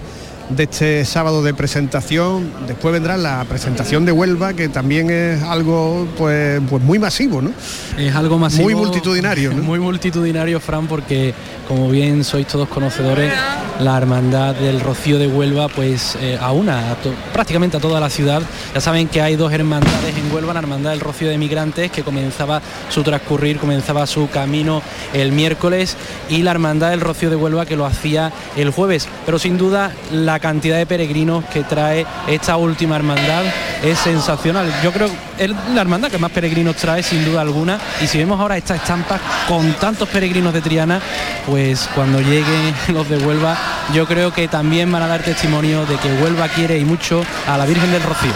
de este sábado de presentación. Después vendrá la presentación de Huelva, que también es algo pues, pues muy masivo, ¿no? Es algo masivo. Muy multitudinario, ¿no? Muy multitudinario, Fran, porque como bien sois todos conocedores, la hermandad del Rocío de Huelva, pues eh, a una, a prácticamente a toda la ciudad. Ya saben que hay dos hermandades en Huelva, la hermandad del Rocío de Migrantes, que comenzaba su transcurrir, comenzaba su camino el miércoles, y la hermandad del Rocío de Huelva que lo hacía el jueves. Pero sin duda la cantidad de peregrinos que trae esta última hermandad es sensacional. Yo creo es la hermandad que más peregrinos trae sin duda alguna. Y si vemos ahora esta estampa con tantos peregrinos de Triana, pues cuando lleguen los de Huelva, yo creo que también van a dar testimonio de que Huelva quiere y mucho a la Virgen del Rocío.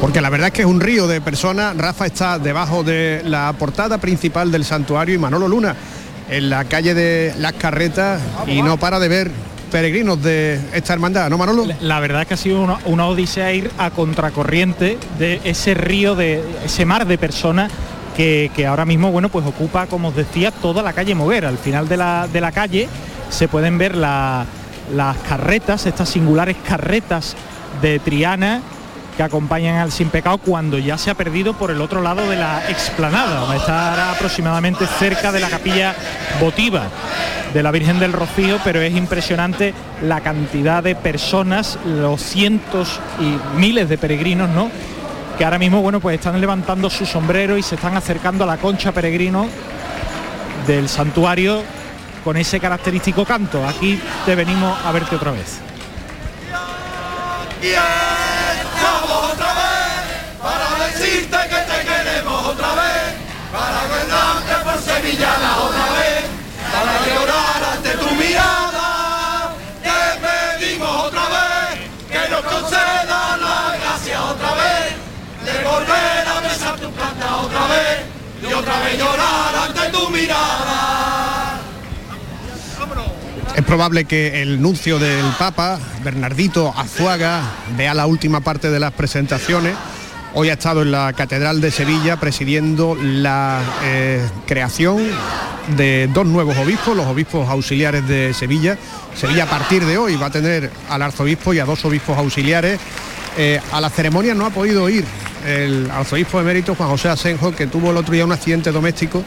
Porque la verdad es que es un río de personas. Rafa está debajo de la portada principal del santuario y Manolo Luna en la calle de las carretas y no para de ver peregrinos de esta hermandad, ¿no Manolo? La verdad es que ha sido una, odisea ir a contracorriente de ese río, de ese mar de personas que, ahora mismo, bueno, pues ocupa, como os decía, toda la calle Moguer. Al final de la, de la calle se pueden ver la- las carretas, estas singulares carretas de Triana que acompañan al Sin Pecado cuando ya se ha perdido por el otro lado de la explanada, donde estará aproximadamente cerca de la capilla votiva de la Virgen del Rocío, pero es impresionante la cantidad de personas, los cientos y miles de peregrinos, ¿no? que ahora mismo bueno pues están levantando su sombrero y se están acercando a la concha peregrino del santuario con ese característico canto. Aquí te venimos a verte otra vez. Para guardarte por Sevillana otra vez, para llorar ante tu mirada. Te pedimos otra vez que nos conceda la gracia otra vez, de volver a besar tu planta otra vez y otra vez llorar ante tu mirada. Es probable que el nuncio del Papa, Bernardito Azuaga, vea la última parte de las presentaciones. Hoy ha estado en la Catedral de Sevilla presidiendo la eh, creación de dos nuevos obispos, los obispos auxiliares de Sevilla. Sevilla a partir de hoy va a tener al arzobispo y a dos obispos auxiliares. Eh, a la ceremonia no ha podido ir el arzobispo emérito Juan José Asenjo, que tuvo el otro día un accidente doméstico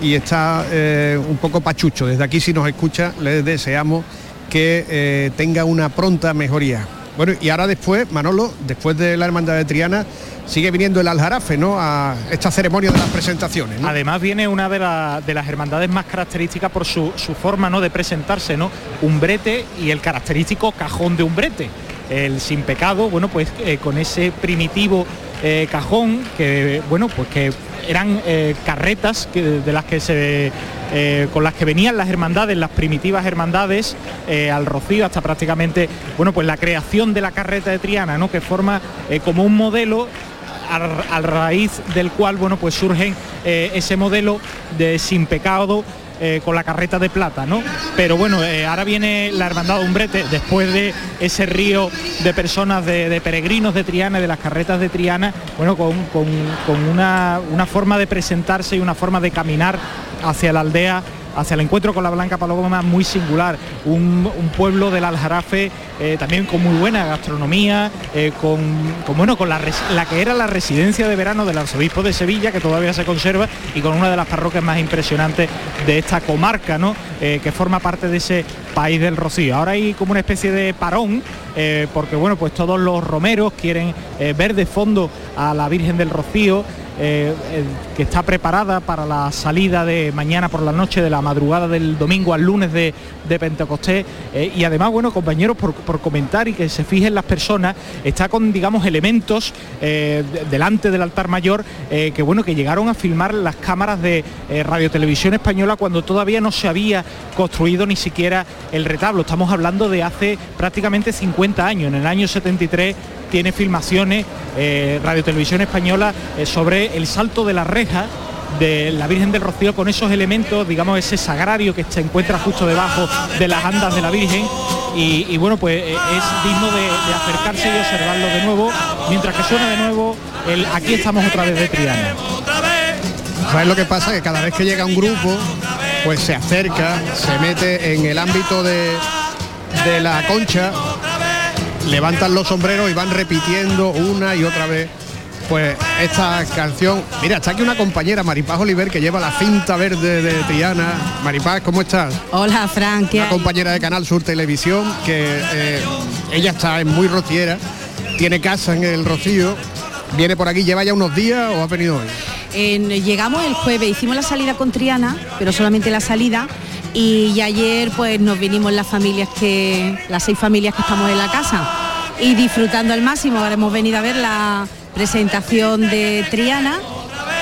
y está eh, un poco pachucho. Desde aquí si nos escucha le deseamos que tenga una pronta mejoría. Bueno, y ahora después, Manolo, después de la Hermandad de Triana, sigue viniendo el Aljarafe, ¿no? A esta ceremonia de las presentaciones. Además viene una de, de las hermandades más características por su, su forma ¿no? de presentarse, ¿no? Umbrete y el característico cajón de umbrete. El sin pecado, bueno, pues eh, con ese primitivo eh, cajón que, bueno, pues que eran eh, carretas que- de las que se eh, con las que venían las hermandades, las primitivas hermandades eh, al Rocío hasta prácticamente, bueno, pues la creación de la carreta de Triana, ¿no? Que forma como un modelo a, raíz del cual bueno pues surgen ese modelo de sin pecado eh, con la carreta de plata, ¿no? Pero bueno, eh, ahora viene la hermandad de Umbrete, después de ese río de personas, de, peregrinos de Triana, de las carretas de Triana, bueno, con, con- con una, una forma de presentarse y una forma de caminar hacia la aldea hacia el encuentro con la Blanca Paloma muy singular, un, pueblo del Aljarafe eh, también con muy buena gastronomía, eh, con, bueno, con la, que era la residencia de verano del arzobispo de Sevilla, que todavía se conserva, y con una de las parroquias más impresionantes de esta comarca, ¿no? Eh, que forma parte de ese país del Rocío. Ahora hay como una especie de parón, porque bueno, pues todos los romeros quieren ver de fondo a la Virgen del Rocío, eh, que está preparada para la salida de mañana por la noche, de la madrugada del domingo al lunes de, Pentecostés. eh, y además, bueno, compañeros, por, por comentar y que se fijen las personas, está con, digamos, elementos eh, de- delante del altar mayor que, bueno, que llegaron a filmar las cámaras de Radio Televisión Española cuando todavía no se había construido ni siquiera el retablo. Estamos hablando de hace prácticamente 50 años. En el año 73 tiene filmaciones eh, Radio Televisión Española eh, sobre el salto de la reja de la Virgen del Rocío con esos elementos, digamos ese sagrario que se encuentra justo debajo de las andas de la Virgen y, bueno pues eh, es digno de, de acercarse y observarlo de nuevo mientras que suena de nuevo el aquí estamos otra vez de Triana. ¿Sabes lo que pasa? Que cada vez que llega un grupo, pues se acerca, se mete en el ámbito de, de la concha, levantan los sombreros y van repitiendo una y otra vez. Pues esta canción, mira, está aquí una compañera, Maripaz Oliver, que lleva la cinta verde de Triana. Maripaz, ¿cómo estás? Hola, Fran, ¿qué Una hay? compañera de Canal Sur Televisión, que eh, ella está en muy rociera, tiene casa en el Rocío, viene por aquí, lleva ya unos días o ha venido hoy. En- llegamos el jueves, hicimos la salida con Triana, pero solamente la salida. Y ayer pues nos vinimos las familias que, las seis familias que estamos en la casa y disfrutando al máximo. Ahora hemos venido a ver la presentación de Triana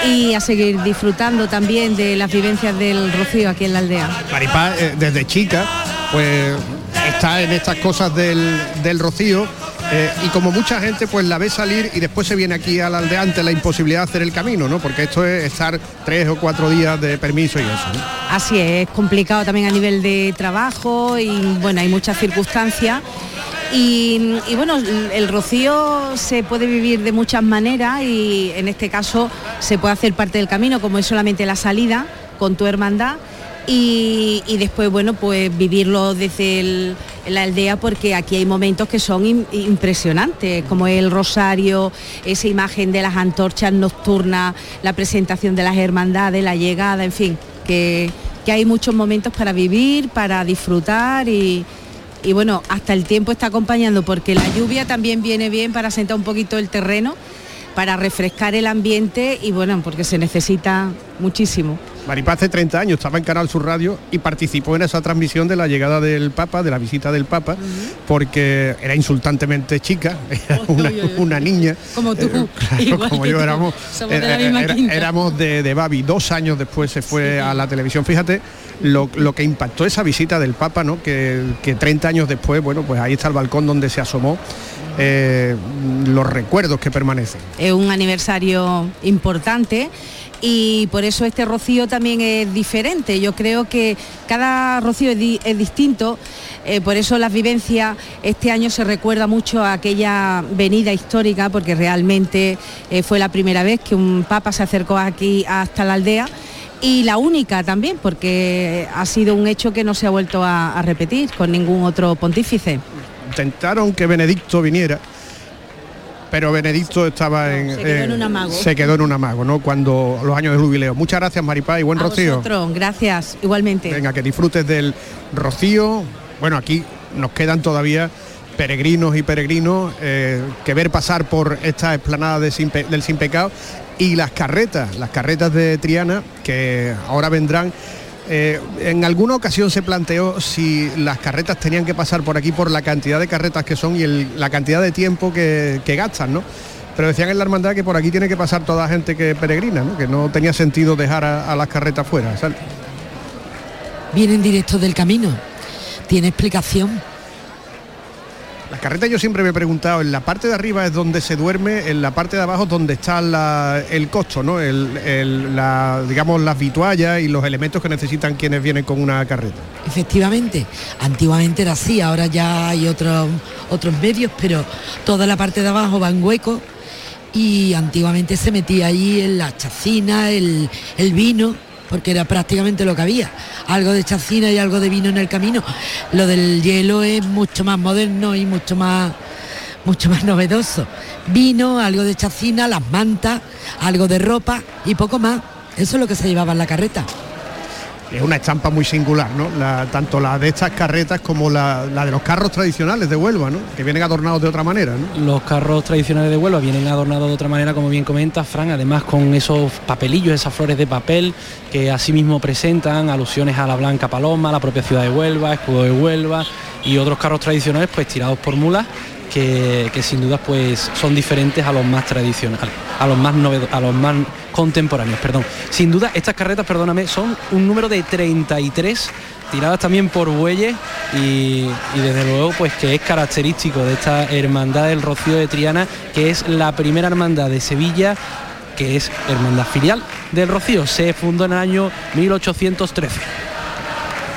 y a seguir disfrutando también de las vivencias del Rocío aquí en la aldea. Maripaz, eh, desde chica, pues está en estas cosas del, del rocío. Eh, y como mucha gente pues la ve salir y después se viene aquí al aldea ante la imposibilidad de hacer el camino, ¿no? Porque esto es estar tres o cuatro días de permiso y eso. Así es, es complicado también a nivel de trabajo y bueno, hay muchas circunstancias. Y, bueno, el rocío se puede vivir de muchas maneras y en este caso se puede hacer parte del camino, como es solamente la salida con tu hermandad y, después, bueno, pues vivirlo desde la aldea porque aquí hay momentos que son im- impresionantes, como el rosario, esa imagen de las antorchas nocturnas, la presentación de las hermandades, la llegada, en fin, que, que hay muchos momentos para vivir, para disfrutar y, y bueno, hasta el tiempo está acompañando porque la lluvia también viene bien para sentar un poquito el terreno, para refrescar el ambiente y bueno, porque se necesita muchísimo. Maripaz hace 30 años estaba en Canal Sur Radio y participó en esa transmisión de la llegada del Papa, de la visita del Papa, porque era insultantemente chica, era una, una niña. Como tú, Claro, igual como yo tú. éramos, Somos de la misma era- quinta. éramos de, de Babi. Dos años después se fue a la televisión. Fíjate lo, lo que impactó esa visita del Papa, ¿no? Que, que 30 años después, bueno, pues ahí está el balcón donde se asomó. eh, los recuerdos que permanecen. es un aniversario importante y por eso este rocío también es diferente. Yo creo que cada rocío es, di- es distinto, eh, por eso las vivencias, este año se recuerda mucho a aquella venida histórica, porque realmente eh, fue la primera vez que un papa se acercó aquí hasta la aldea. Y la única también, porque ha sido un hecho que no se ha vuelto a repetir con ningún otro pontífice. intentaron que Benedicto viniera, pero Benedicto estaba en... se quedó en eh, un amago. Se quedó en un amago, ¿no? Cuando los años del jubileo. Muchas gracias, Maripá, y buen A rocío. vosotros, gracias, igualmente. Venga, que disfrutes del rocío. Bueno, aquí nos quedan todavía peregrinos y peregrinos eh, que ver pasar por esta explanada de Sin del Sin Pecado y las carretas, las carretas de Triana que ahora vendrán. Eh, en alguna ocasión se planteó si las carretas tenían que pasar por aquí por la cantidad de carretas que son y la cantidad de tiempo que, gastan, ¿no? Pero decían en la hermandad que por aquí tiene que pasar toda gente que peregrina, ¿no? que no tenía sentido dejar a, a las carretas fuera. Vienen directos del camino. Tiene explicación. Las carretas yo siempre me he preguntado, en la parte de arriba es donde se duerme, en la parte de abajo es donde está la- el costo, ¿no? La- digamos las vituallas y los elementos que necesitan quienes vienen con una carreta. Efectivamente, antiguamente era así, ahora ya hay otros otros medios, pero toda la parte de abajo va en hueco y antiguamente se metía ahí en la chacina, el vino, porque era prácticamente lo que había. Algo de chacina y algo de vino en el camino. Lo del hielo es mucho más moderno y mucho más mucho más novedoso. Vino, algo de chacina, las mantas, algo de ropa y poco más. Eso es lo que se llevaba en la carreta. Es una estampa muy singular, ¿no? Tanto la de estas carretas como la, de los carros tradicionales de Huelva, ¿no? Que vienen adornados de otra manera. Los carros tradicionales de Huelva vienen adornados de otra manera, como bien comenta Fran, además con esos papelillos, esas flores de papel que asimismo presentan alusiones a la Blanca Paloma, a la propia ciudad de Huelva, escudo de Huelva y otros carros tradicionales pues tirados por mulas que, sin duda pues son diferentes a los más tradicionales, a los más novedo- a los más contemporáneos, perdón. Sin duda estas carretas, perdóname, son un número de 33 tiradas también por bueyes y, y desde luego pues que es característico de esta hermandad del Rocío de Triana, que es la primera hermandad de Sevilla que es hermandad filial del Rocío. Se fundó en el año 1813.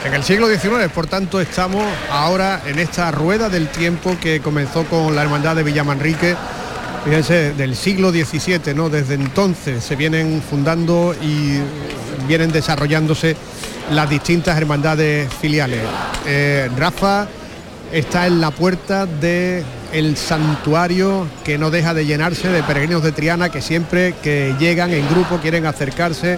En el siglo XIX, por tanto, estamos ahora en esta rueda del tiempo que comenzó con la hermandad de Villamanrique, fíjense, del siglo XVII, ¿no? Desde entonces se vienen fundando y vienen desarrollándose las distintas hermandades filiales. Eh, Rafa está en la puerta de santuario que no deja de llenarse de peregrinos de Triana que siempre que llegan en grupo quieren acercarse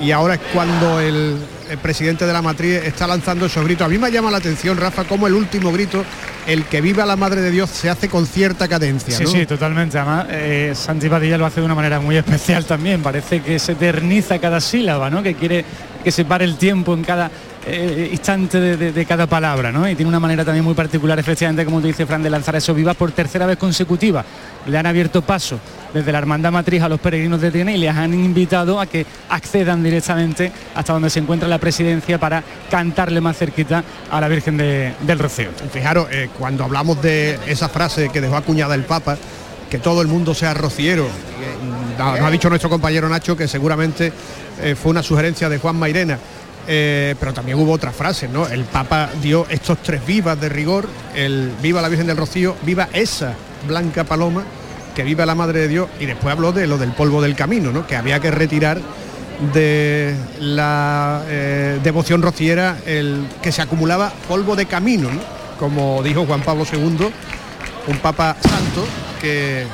y ahora es cuando el, el presidente de la matriz está lanzando esos gritos. A mí me llama la atención, Rafa, como el último grito, el que viva la Madre de Dios, se hace con cierta cadencia. Sí, ¿no? sí, totalmente. Además, eh, Santi Padilla lo hace de una manera muy especial también. Parece que se eterniza cada sílaba, ¿no? Que quiere que se pare el tiempo en cada eh, instante de, de- de cada palabra, ¿no? Y tiene una manera también muy particular, efectivamente, como tú dices, Fran, de lanzar esos vivas por tercera vez consecutiva. Le han abierto paso desde la Hermandad Matriz a los peregrinos de Triana y les han invitado a que accedan directamente hasta donde se encuentra la presidencia para cantarle más cerquita a la Virgen del Rocío. Fijaros, eh, cuando hablamos de esa frase que dejó acuñada el Papa, que todo el mundo sea rociero, nos ha dicho nuestro compañero Nacho que seguramente eh, fue una sugerencia de Juan Mairena. Eh, pero también hubo otras frases, ¿no? El Papa dio estos tres vivas de rigor, el viva la Virgen del Rocío, viva esa blanca paloma, que viva la Madre de Dios, y después habló de lo del polvo del camino, ¿no? Que había que retirar de la eh, devoción rociera el que se acumulaba polvo de camino, ¿no? Como dijo Juan Pablo II, un Papa santo que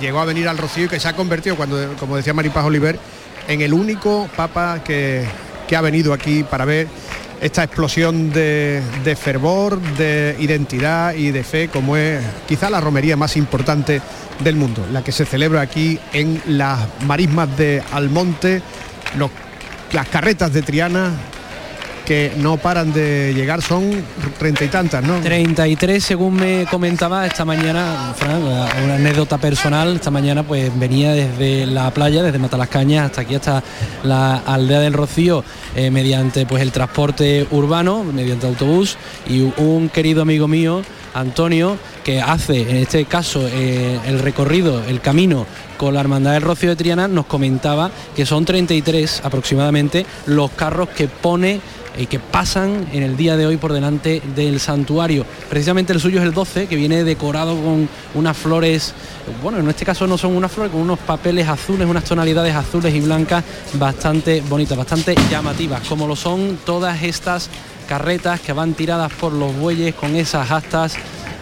llegó a venir al Rocío y que se ha convertido, cuando, como decía Maripaz Oliver, en el único Papa que, que ha venido aquí para ver esta explosión de, de, fervor, de identidad y de fe, como es quizá la romería más importante del mundo, la que se celebra aquí en las marismas de Almonte, las carretas de Triana, que no paran de llegar, son treinta y tantas, ¿no? 33 según me comentaba esta mañana, una anécdota personal, esta mañana pues venía desde la playa, desde Matalascañas hasta aquí, hasta la aldea del Rocío, eh, mediante pues el transporte urbano, mediante autobús, y un querido amigo mío, Antonio, que hace en este caso eh, el recorrido, el camino con la Hermandad del Rocío de Triana, nos comentaba que son 33 aproximadamente los carros que pone y que pasan en el día de hoy por delante del santuario. Precisamente el suyo es el 12, que viene decorado con unas flores, bueno, en este caso no son unas flores, con unos papeles azules, unas tonalidades azules y blancas bastante bonitas, bastante llamativas, como lo son todas estas carretas que van tiradas por los bueyes con esas astas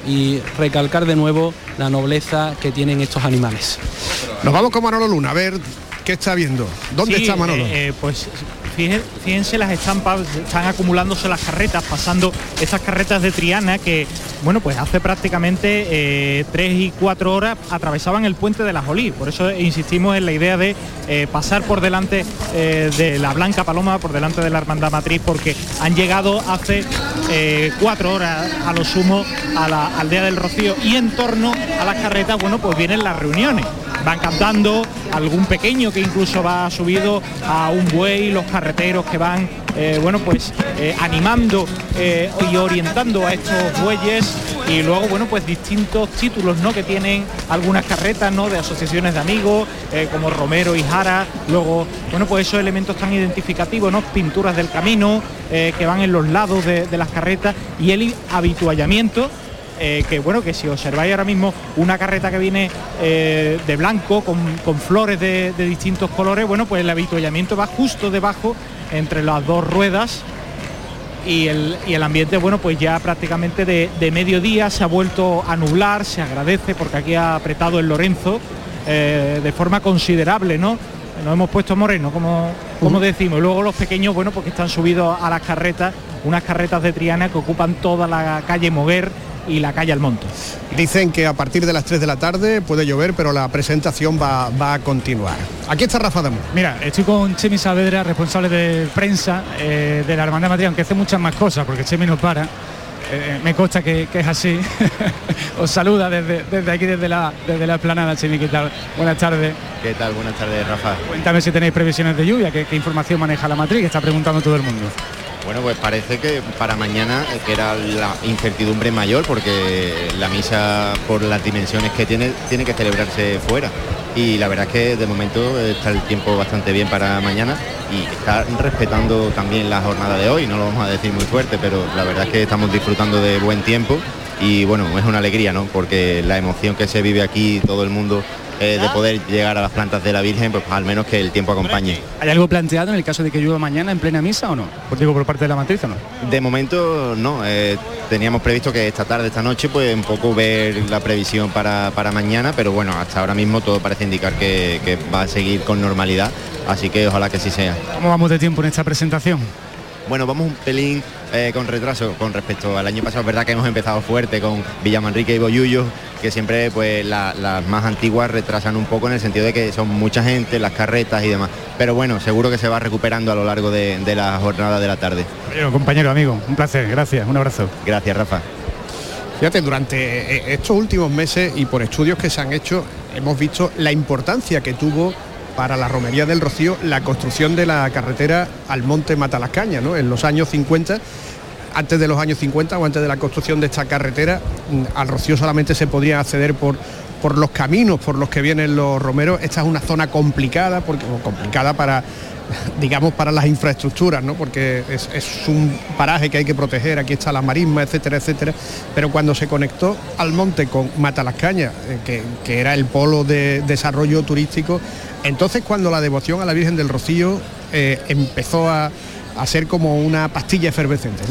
y recalcar de nuevo la nobleza que tienen estos animales. Nos vamos con Manolo Luna a ver qué está viendo. ¿Dónde Sí, está Manolo? eh, eh, pues fíjense, las estampas, están acumulándose las carretas, pasando esas carretas de Triana que, bueno, pues hace prácticamente eh, tres y cuatro horas atravesaban el puente de la Jolí. Por eso insistimos en la idea de eh, pasar por delante eh, de la Blanca Paloma, por delante de la Hermandad Matriz, porque han llegado hace cuatro horas a lo sumo a la aldea del Rocío y en torno a las carretas, bueno, pues vienen las reuniones. Van cantando, algún pequeño que incluso va subido a un buey, los carreteros que van, eh, bueno, pues eh, animando eh, y orientando a estos bueyes y luego, bueno, pues distintos títulos, ¿no? Que tienen algunas carretas, ¿no? De asociaciones de amigos, como Romero y Jara, luego, bueno, pues esos elementos tan identificativos, ¿no? Pinturas del camino que van en los lados de las carretas y el habituallamiento eh, que bueno, que si observáis ahora mismo una carreta que viene eh, de blanco con, con flores de, de distintos colores, bueno, pues el avituallamiento va justo debajo entre las dos ruedas y el, y el ambiente, bueno, pues ya prácticamente de, de mediodía se ha vuelto a nublar, se agradece porque aquí ha apretado el Lorenzo eh, de forma considerable, ¿no? Nos hemos puesto moreno, como, como decimos. Y luego los pequeños, bueno, porque están subidos a las carretas, unas carretas de Triana que ocupan toda la calle Moguer y la calle Almonte. Dicen que a partir de las 3 de la tarde puede llover, pero la presentación va, va a continuar. Aquí está Rafa Damo. Mira, estoy con Chemi Saavedra, responsable de prensa eh, de la Hermandad de Madrid, aunque hace muchas más cosas, porque Chemi no para. Eh, me consta que, que es así. Os saluda desde, desde aquí, desde la, desde la esplanada, Chemi, ¿qué tal? Buenas tardes. ¿Qué tal? Buenas tardes, Rafa. Cuéntame si tenéis previsiones de lluvia, qué, qué información maneja la matriz, que está preguntando todo el mundo. Bueno, pues parece que para mañana, eh, que era la incertidumbre mayor, porque la misa, por las dimensiones que tiene, tiene que celebrarse fuera. Y la verdad es que de momento está el tiempo bastante bien para mañana y está respetando también la jornada de hoy, no lo vamos a decir muy fuerte, pero la verdad es que estamos disfrutando de buen tiempo y bueno, es una alegría, ¿no? Porque la emoción que se vive aquí, todo el mundo, eh, de poder llegar a las plantas de la Virgen, pues al menos que el tiempo acompañe. ¿Hay algo planteado en el caso de que llueva mañana en plena misa o no? Pues digo, por parte de la matriz o no. De momento no, eh, teníamos previsto que esta tarde, esta noche, pues un poco ver la previsión para, para mañana, pero bueno, hasta ahora mismo todo parece indicar que, que va a seguir con normalidad, así que ojalá que sí sea. ¿Cómo vamos de tiempo en esta presentación? Bueno, vamos un pelín eh, con retraso con respecto al año pasado. Es verdad que hemos empezado fuerte con Villamanrique y Boyullo, que siempre pues la- las más antiguas retrasan un poco en el sentido de que son mucha gente, las carretas y demás. Pero bueno, seguro que se va recuperando a lo largo de, de la jornada de la tarde. Compañero, compañero, amigo, un placer, gracias, un abrazo. Gracias, Rafa. Fíjate, durante eh, estos últimos meses y por estudios que se han hecho, hemos visto la importancia que tuvo para la Romería del Rocío la construcción de la carretera al Monte Matalascaña, ¿no? En los años 50 antes de los años 50 o antes de la construcción de esta carretera, mm, al Rocío solamente se podría acceder por, por los caminos por los que vienen los romeros. Esta es una zona complicada, porque, complicada para digamos para las infraestructuras, ¿no? porque es, un paraje que hay que proteger, aquí está la marisma, etcétera, etcétera, pero cuando se conectó al monte con Matalascaña, eh, que, que era el polo de desarrollo turístico, entonces cuando la devoción a la Virgen del Rocío eh, empezó a, a ser como una pastilla efervescente.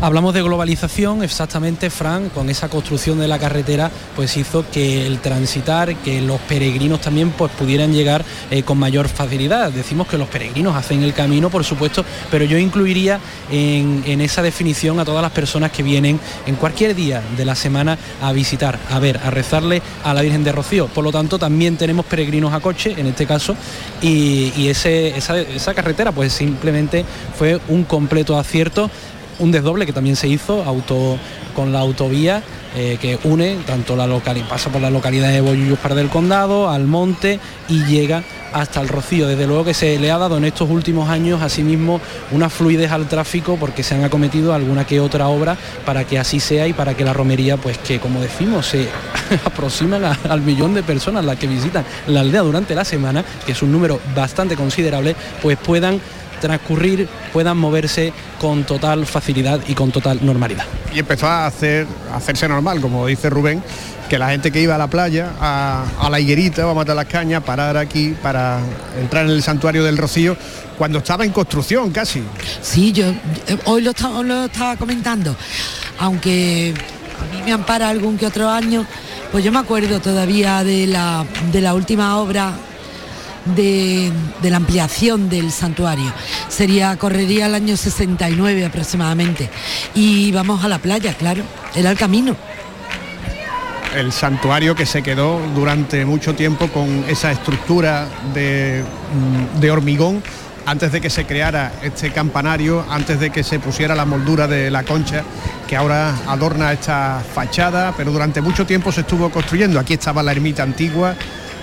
Hablamos de globalización, exactamente, Fran, con esa construcción de la carretera, pues hizo que el transitar, que los peregrinos también pues, pudieran llegar eh, con mayor facilidad. Decimos que los peregrinos hacen el camino, por supuesto, pero yo incluiría en, esa definición a todas las personas que vienen en cualquier día de la semana a visitar, a ver, a rezarle a la Virgen de Rocío. Por lo tanto, también tenemos peregrinos a coche, en este caso, y, esa carretera pues simplemente fue un completo acierto, un desdoble que también se hizo auto, con la autovía eh, que une tanto la localidad, pasa por la localidad de Bollullos para del Condado, al monte y llega hasta el Rocío. Desde luego que se le ha dado en estos últimos años asimismo una fluidez al tráfico porque se han acometido alguna que otra obra para que así sea y para que la romería, pues que como decimos, se aproxima al millón de personas las que visitan la aldea durante la semana, que es un número bastante considerable, pues puedan transcurrir, puedan moverse con total facilidad y con total normalidad. Y empezó a, hacer, a hacerse normal, como dice Rubén, que la gente que iba a la playa, a, la higuerita, vamos a matar las cañas, parar aquí para entrar en el santuario del Rocío, cuando estaba en construcción casi. Sí, yo hoy lo, lo estaba comentando, aunque a mí me ampara algún que otro año, pues yo me acuerdo todavía de la, de la última obra de, la ampliación del santuario. Sería, correría el año 69 aproximadamente. Y vamos a la playa, claro, era el camino. El santuario que se quedó durante mucho tiempo con esa estructura de, mm, de hormigón antes de que se creara este campanario, antes de que se pusiera la moldura de la concha que ahora adorna esta fachada, pero durante mucho tiempo se estuvo construyendo. Aquí estaba la ermita antigua,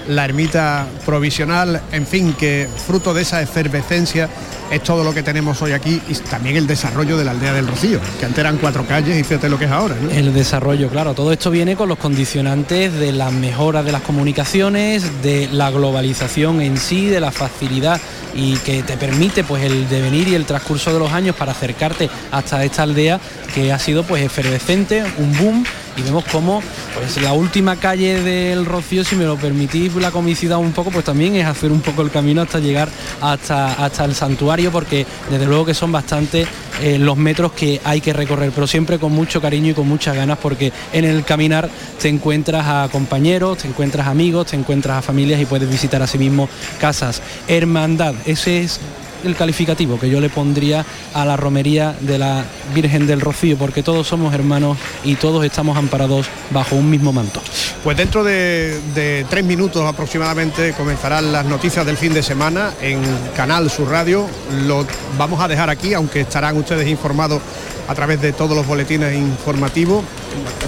la ermita provisional, en fin, que fruto de esa efervescencia es todo lo que tenemos hoy aquí y también el desarrollo de la aldea del Rocío, que antes eran cuatro calles y fíjate lo que es ahora. El desarrollo, claro, todo esto viene con los condicionantes de las mejoras de las comunicaciones, de la globalización en sí, de la facilidad y que te permite pues el devenir y el transcurso de los años para acercarte hasta esta aldea que ha sido pues efervescente, un boom y vemos como pues la última calle del Rocío, si me lo permitís la comicidad un poco, pues también es hacer un poco el camino hasta llegar hasta, hasta el santuario, porque desde luego que son bastante eh, los metros que hay que recorrer, pero siempre con mucho cariño y con muchas ganas, porque en el caminar te encuentras a compañeros, te encuentras amigos, te encuentras a familias y puedes visitar a sí mismo casas. Hermandad, ese es el calificativo que yo le pondría a la romería de la Virgen del Rocío, porque todos somos hermanos y todos estamos amparados bajo un mismo manto. Pues dentro de, tres minutos aproximadamente comenzarán las noticias del fin de semana en Canal Sur Radio. Lo vamos a dejar aquí, aunque estarán ustedes informados a través de todos los boletines informativos.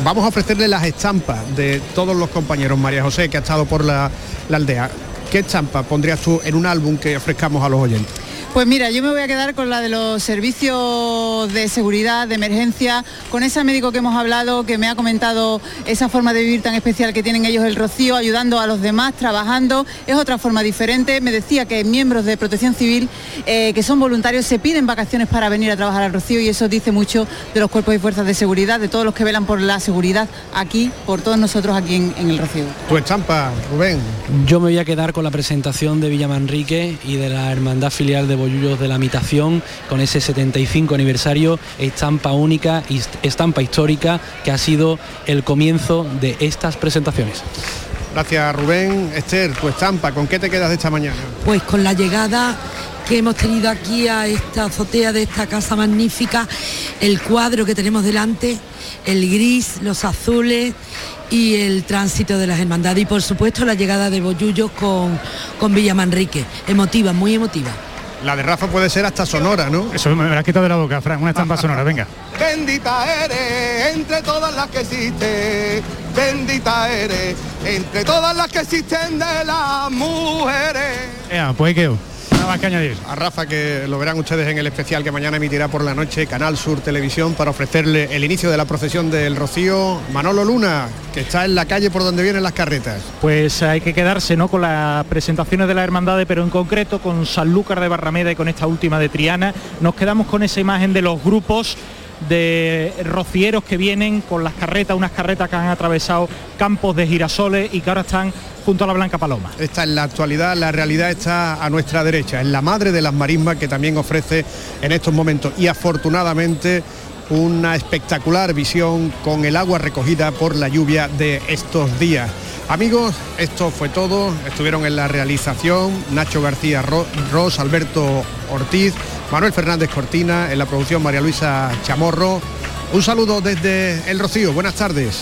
Vamos a ofrecerle las estampas de todos los compañeros, María José, que ha estado por la, la aldea. ¿Qué estampa pondrías tú en un álbum que ofrezcamos a los oyentes? Pues mira, yo me voy a quedar con la de los servicios de seguridad, de emergencia, con ese médico que hemos hablado, que me ha comentado esa forma de vivir tan especial que tienen ellos el Rocío, ayudando a los demás, trabajando. Es otra forma diferente. Me decía que miembros de Protección Civil, eh, que son voluntarios, se piden vacaciones para venir a trabajar al Rocío y eso dice mucho de los cuerpos y fuerzas de seguridad, de todos los que velan por la seguridad aquí, por todos nosotros aquí en, en el Rocío. Tu estampa, Rubén. Yo me voy a quedar con la presentación de Villamanrique y de la Hermandad Filial de Bollullos de la Mitación, con ese 75 aniversario, estampa única y estampa histórica que ha sido el comienzo de estas presentaciones. Gracias Rubén. Esther, tu estampa, ¿con qué te quedas de esta mañana? Pues con la llegada que hemos tenido aquí a esta azotea de esta casa magnífica, el cuadro que tenemos delante, el gris, los azules y el tránsito de las hermandades y por supuesto la llegada de Bollullos con, con Villa Manrique. Emotiva, muy emotiva. La de Rafa puede ser hasta sonora, ¿no? Eso me la quitado de la boca, Fran, una estampa sonora, venga. Bendita eres entre todas las que existen, bendita eres entre todas las que existen de las mujeres. Ya, pues quedó. Nada más que añadir. A Rafa que lo verán ustedes en el especial que mañana emitirá por la noche Canal Sur Televisión para ofrecerle el inicio de la procesión del Rocío. Manolo Luna, que está en la calle por donde vienen las carretas. Pues hay que quedarse ¿no? con las presentaciones de la hermandades, pero en concreto con Sanlúcar de Barrameda y con esta última de Triana. Nos quedamos con esa imagen de los grupos de rocieros que vienen con las carretas, unas carretas que han atravesado campos de girasoles y que ahora están junto a la Blanca Paloma. Esta en la actualidad, la realidad está a nuestra derecha, en la madre de las marismas que también ofrece en estos momentos y afortunadamente una espectacular visión con el agua recogida por la lluvia de estos días. Amigos, esto fue todo. Estuvieron en la realización Nacho García Ro- Ros, Alberto Ortiz, Manuel Fernández Cortina, en la producción María Luisa Chamorro. Un saludo desde El Rocío. Buenas tardes.